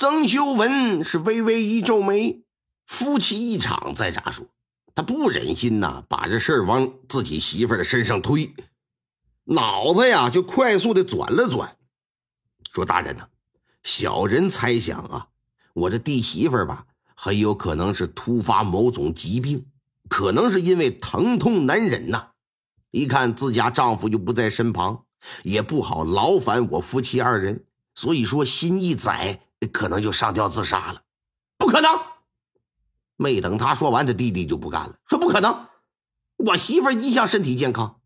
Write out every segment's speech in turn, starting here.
曾修文是微微一皱眉，夫妻一场再咋说？他不忍心呐，把这事儿往自己媳妇的身上推，脑子呀就快速的转了转，说：“大人呐，小人猜想啊，我这弟媳妇吧，很有可能是突发某种疾病，可能是因为疼痛难忍呐。一看自家丈夫又不在身旁，也不好劳烦我夫妻二人，所以说心一窄，可能就上吊自杀了。不可能！没等他说完，他弟弟就不干了，说：“不可能，我媳妇一向身体健康，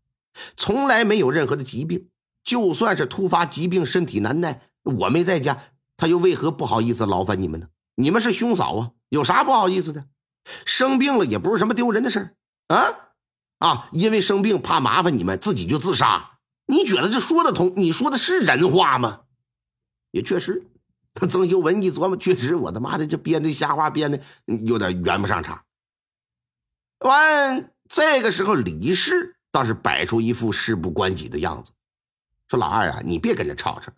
从来没有任何的疾病。就算是突发疾病，身体难耐，我没在家，她又为何不好意思劳烦你们呢？你们是兄嫂啊，有啥不好意思的？生病了也不是什么丢人的事啊啊！因为生病怕麻烦你们，自己就自杀，你觉得这说得通？你说的是人话吗？也确实。”他曾修文一琢磨，确实，我他妈的这编的瞎话编的有点圆不上场。完，这个时候李氏倒是摆出一副事不关己的样子，说：“老二啊，你别跟着吵吵，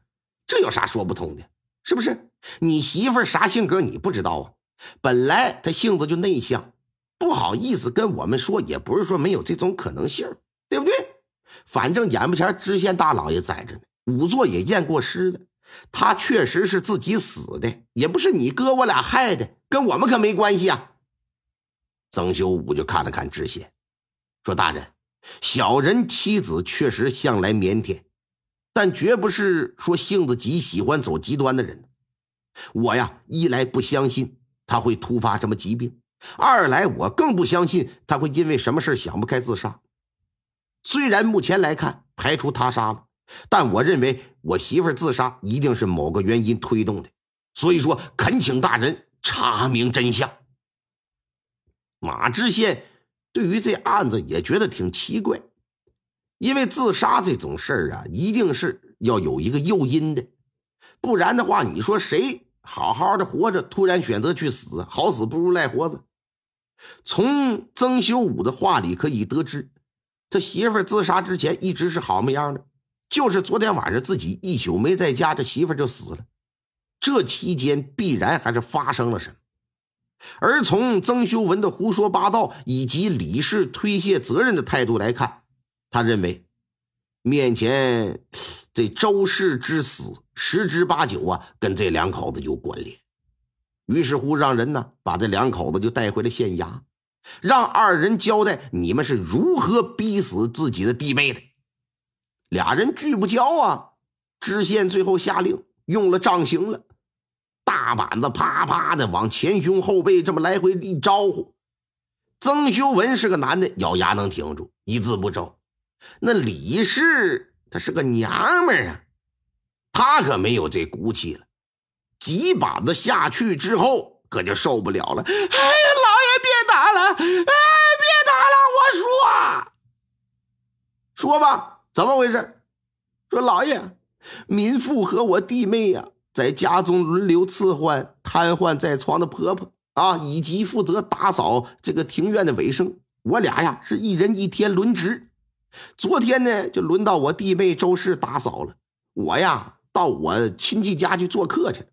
这有啥说不通的？是不是？你媳妇啥性格你不知道啊？本来她性子就内向，不好意思跟我们说，也不是说没有这种可能性，对不对？反正眼巴前知县大老爷在着呢，仵作也验过尸了。”他确实是自己死的，也不是你哥我俩害的，跟我们可没关系啊。曾修武就看了看知县，说：“大人，小人妻子确实向来腼腆，但绝不是说性子急、喜欢走极端的人。我呀，一来不相信他会突发什么疾病，二来我更不相信他会因为什么事想不开自杀。虽然目前来看排除他杀了。”但我认为我媳妇自杀一定是某个原因推动的，所以说恳请大人查明真相。马知县对于这案子也觉得挺奇怪，因为自杀这种事儿啊，一定是要有一个诱因的，不然的话，你说谁好好的活着，突然选择去死，好死不如赖活着。从曾修武的话里可以得知，他媳妇自杀之前一直是好模样的。就是昨天晚上自己一宿没在家，这媳妇就死了。这期间必然还是发生了什么。而从曾修文的胡说八道以及李氏推卸责任的态度来看，他认为面前这周氏之死十之八九啊跟这两口子有关联。于是乎，让人呢把这两口子就带回了县衙，让二人交代你们是如何逼死自己的弟妹的。俩人拒不交啊！知县最后下令用了杖刑了，大板子啪啪的往前胸后背这么来回一招呼。曾修文是个男的，咬牙能挺住，一字不招。那李氏她是个娘们啊，她可没有这骨气了。几板子下去之后，可就受不了了。哎呀，老爷别打了！哎，别打了！我说，说吧。怎么回事？说老爷，民妇和我弟妹呀，在家中轮流伺唤瘫痪在床的婆婆啊，以及负责打扫这个庭院的卫生。我俩呀，是一人一天轮值。昨天呢，就轮到我弟妹周氏打扫了。我呀，到我亲戚家去做客去。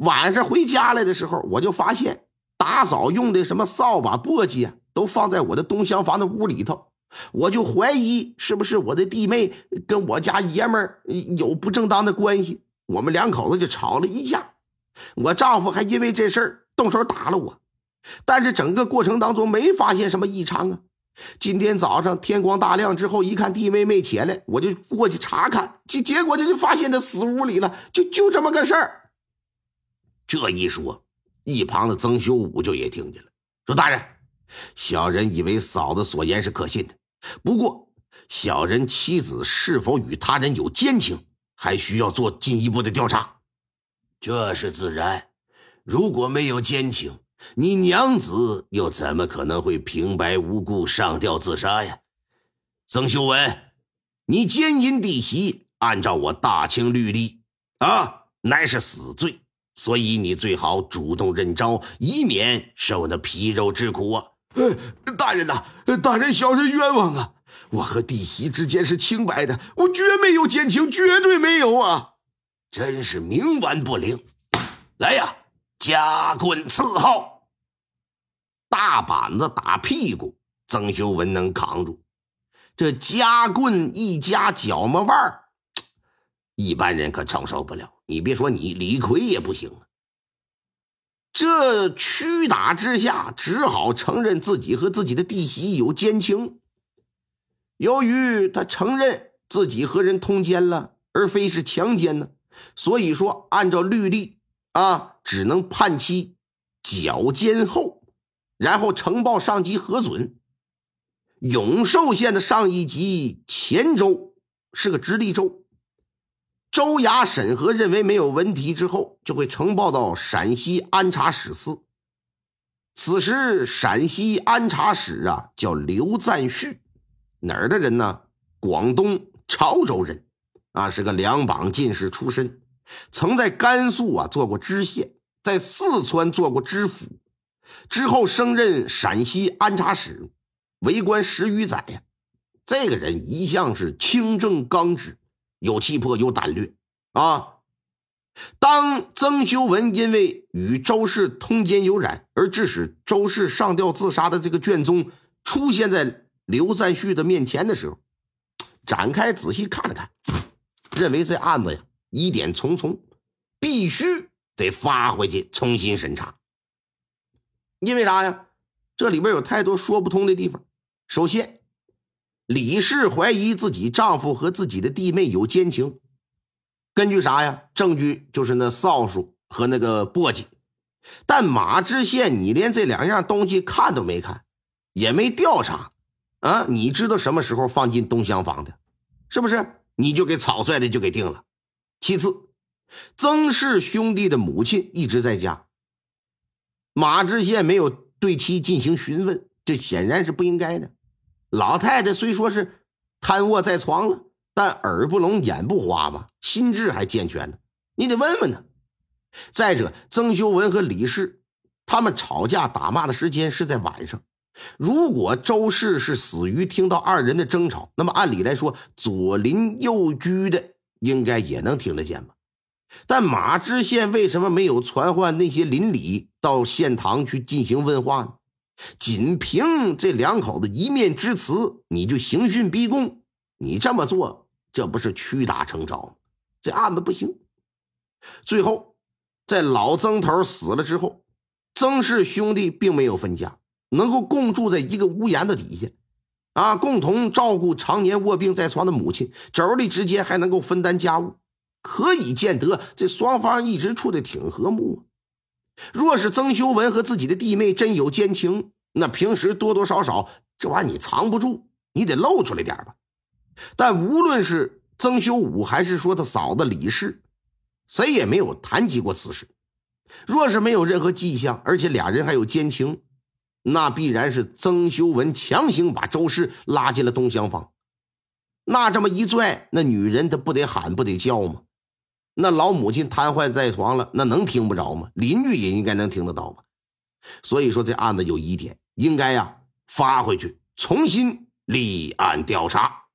晚上回家来的时候，我就发现打扫用的什么扫把、簸箕啊，都放在我的东厢房的屋里头。我就怀疑是不是我的弟妹跟我家爷们儿有不正当的关系，我们两口子就吵了一架，我丈夫还因为这事儿动手打了我，但是整个过程当中没发现什么异常啊。今天早上天光大亮之后，一看弟妹没起来，我就过去查看，结结果就就发现她死屋里了，就就这么个事儿。这一说，一旁的曾修武就也听见了，说大人。小人以为嫂子所言是可信的，不过小人妻子是否与他人有奸情，还需要做进一步的调查。这是自然，如果没有奸情，你娘子又怎么可能会平白无故上吊自杀呀？曾修文，你奸淫弟媳，按照我大清律例啊，乃是死罪，所以你最好主动认招，以免受那皮肉之苦啊。呃，大人呐，大人，小人冤枉啊！我和弟媳之间是清白的，我绝没有奸情，绝对没有啊！真是冥顽不灵。来呀，夹棍伺候。大板子打屁股，曾修文能扛住；这夹棍一夹脚毛腕儿，一般人可承受不了。你别说你，李逵也不行啊。这屈打之下，只好承认自己和自己的弟媳有奸情。由于他承认自己和人通奸了，而非是强奸呢，所以说按照律例啊，只能判其绞监后，然后呈报上级核准。永寿县的上一级黔州是个直隶州，州衙审核认为没有问题之后，就会呈报到陕西安察使司。此时陕西安察使啊叫刘赞旭。哪儿的人呢？广东潮州人，啊，是个两榜进士出身，曾在甘肃啊做过知县，在四川做过知府，之后升任陕西安察使，为官十余载呀。这个人一向是清正刚直，有气魄，有胆略啊。当曾修文因为与周氏通奸有染而致使周氏上吊自杀的这个卷宗出现在。刘赞旭的面前的时候，展开仔细看了看，认为这案子呀疑点重重，必须得发回去重新审查。因为啥呀？这里边有太多说不通的地方。首先，李氏怀疑自己丈夫和自己的弟妹有奸情，根据啥呀？证据就是那扫帚和那个簸箕。但马知县，你连这两样东西看都没看，也没调查。啊，你知道什么时候放进东厢房的，是不是？你就给草率的就给定了。其次，曾氏兄弟的母亲一直在家，马知县没有对其进行询问，这显然是不应该的。老太太虽说是瘫卧在床了，但耳不聋眼不花嘛，心智还健全呢，你得问问呢。再者，曾修文和李氏他们吵架打骂的时间是在晚上。如果周氏是死于听到二人的争吵，那么按理来说，左邻右居的应该也能听得见吧？但马知县为什么没有传唤那些邻里到县堂去进行问话呢？仅凭这两口子一面之词，你就刑讯逼供？你这么做，这不是屈打成招吗？这案子不行。最后，在老曾头死了之后，曾氏兄弟并没有分家。能够共住在一个屋檐的底下，啊，共同照顾常年卧病在床的母亲，妯娌之间还能够分担家务，可以见得这双方一直处的挺和睦。若是曾修文和自己的弟妹真有奸情，那平时多多少少这玩意你藏不住，你得露出来点吧。但无论是曾修武还是说他嫂子李氏，谁也没有谈及过此事。若是没有任何迹象，而且俩人还有奸情。那必然是曾修文强行把周氏拉进了东厢房，那这么一拽，那女人她不得喊不得叫吗？那老母亲瘫痪在床了，那能听不着吗？邻居也应该能听得到吧？所以说这案子有疑点，应该呀发回去重新立案调查。